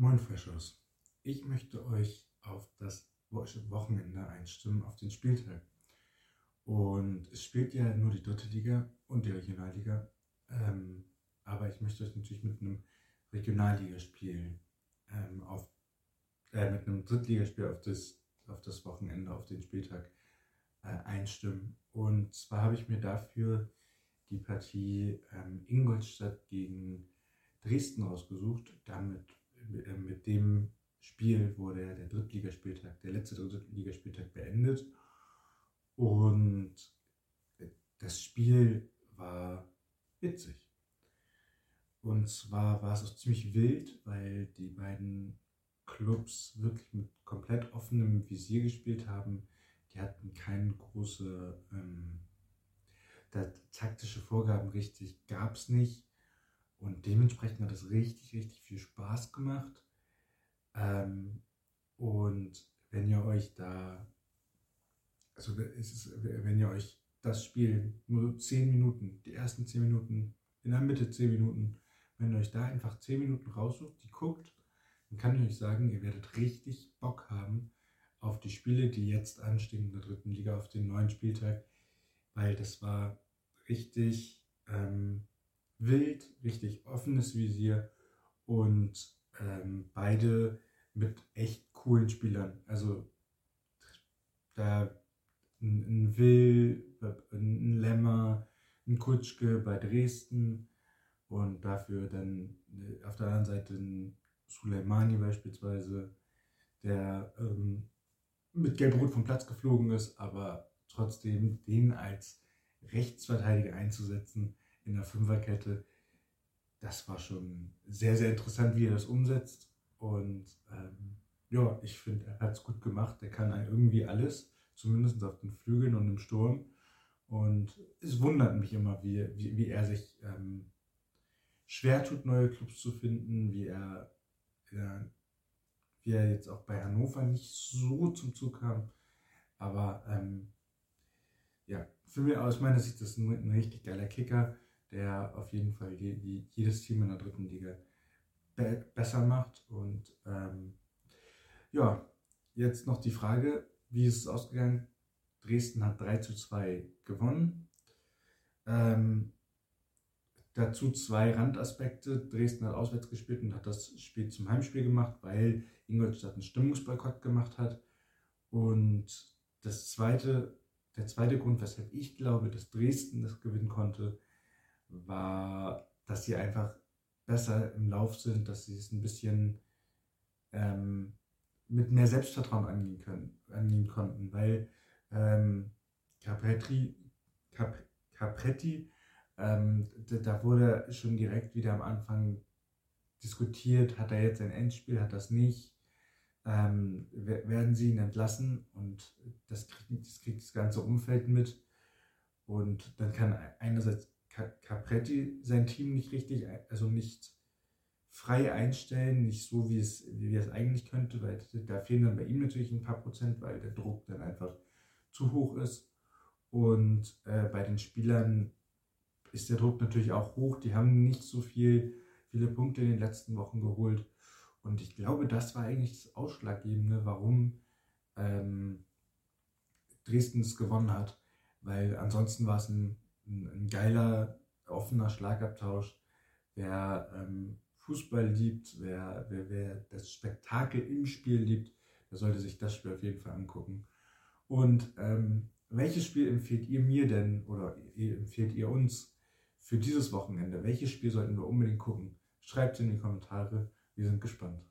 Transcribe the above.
Moin Freshers. Ich möchte euch auf das Wochenende einstimmen, auf den Spieltag. Und es spielt ja nur die dritte Liga und die Regionalliga. Ähm, aber ich möchte euch natürlich mit einem Regionalligaspiel ähm, auf, äh, mit einem Drittligaspiel auf das, auf das Wochenende, auf den Spieltag äh, einstimmen. Und zwar habe ich mir dafür die Partie ähm, Ingolstadt gegen Dresden rausgesucht. Damit mit dem Spiel wurde der Drittligaspieltag, der letzte Drittligaspieltag beendet. Und das Spiel war witzig. Und zwar war es auch ziemlich wild, weil die beiden Clubs wirklich mit komplett offenem Visier gespielt haben. Die hatten keine große ähm, taktische Vorgaben richtig, gab es nicht. Und dementsprechend hat es richtig, richtig viel Spaß gemacht. Ähm, und wenn ihr euch da, also ist, wenn ihr euch das Spiel nur 10 Minuten, die ersten 10 Minuten, in der Mitte 10 Minuten, wenn ihr euch da einfach 10 Minuten raussucht, die guckt, dann kann ich euch sagen, ihr werdet richtig Bock haben auf die Spiele, die jetzt anstehen in der dritten Liga, auf den neuen Spieltag, weil das war richtig ähm, wild, richtig offenes Visier und ähm, beide mit echt coolen Spielern. Also da ein, ein Will, ein Lemmer, ein Kutschke bei Dresden und dafür dann äh, auf der anderen Seite ein Suleimani beispielsweise, der ähm, mit Gelb-Rot vom Platz geflogen ist, aber trotzdem den als Rechtsverteidiger einzusetzen, in der Fünferkette. Das war schon sehr, sehr interessant, wie er das umsetzt. Und ähm, ja, ich finde, er hat es gut gemacht. Er kann irgendwie alles, zumindest auf den Flügeln und im Sturm. Und es wundert mich immer, wie, wie, wie er sich ähm, schwer tut, neue Clubs zu finden, wie er, ja, wie er jetzt auch bei Hannover nicht so zum Zug kam. Aber ähm, ja, für mich aus meiner Sicht ist das ein, ein richtig geiler Kicker der auf jeden Fall je, je, jedes Team in der dritten Liga be besser macht. Und ähm, ja, jetzt noch die Frage, wie ist es ausgegangen? Dresden hat 3 zu 2 gewonnen. Ähm, dazu zwei Randaspekte. Dresden hat auswärts gespielt und hat das Spiel zum Heimspiel gemacht, weil Ingolstadt einen Stimmungsboykott gemacht hat. Und das zweite, der zweite Grund, weshalb ich glaube, dass Dresden das gewinnen konnte, war, dass sie einfach besser im Lauf sind, dass sie es ein bisschen ähm, mit mehr Selbstvertrauen angehen, können, angehen konnten, weil ähm, Capretti, Cap, Capretti ähm, da wurde schon direkt wieder am Anfang diskutiert, hat er jetzt ein Endspiel, hat das nicht, ähm, werden sie ihn entlassen und das kriegt, das kriegt das ganze Umfeld mit. Und dann kann einerseits Capretti sein Team nicht richtig, also nicht frei einstellen, nicht so, wie es, wie es eigentlich könnte, weil da fehlen dann bei ihm natürlich ein paar Prozent, weil der Druck dann einfach zu hoch ist. Und äh, bei den Spielern ist der Druck natürlich auch hoch. Die haben nicht so viel, viele Punkte in den letzten Wochen geholt. Und ich glaube, das war eigentlich das Ausschlaggebende, warum ähm, Dresden es gewonnen hat. Weil ansonsten war es ein ein, ein geiler, offener Schlagabtausch. Wer ähm, Fußball liebt, wer, wer, wer das Spektakel im Spiel liebt, der sollte sich das Spiel auf jeden Fall angucken. Und ähm, welches Spiel empfehlt ihr mir denn oder empfehlt ihr uns für dieses Wochenende? Welches Spiel sollten wir unbedingt gucken? Schreibt es in die Kommentare. Wir sind gespannt.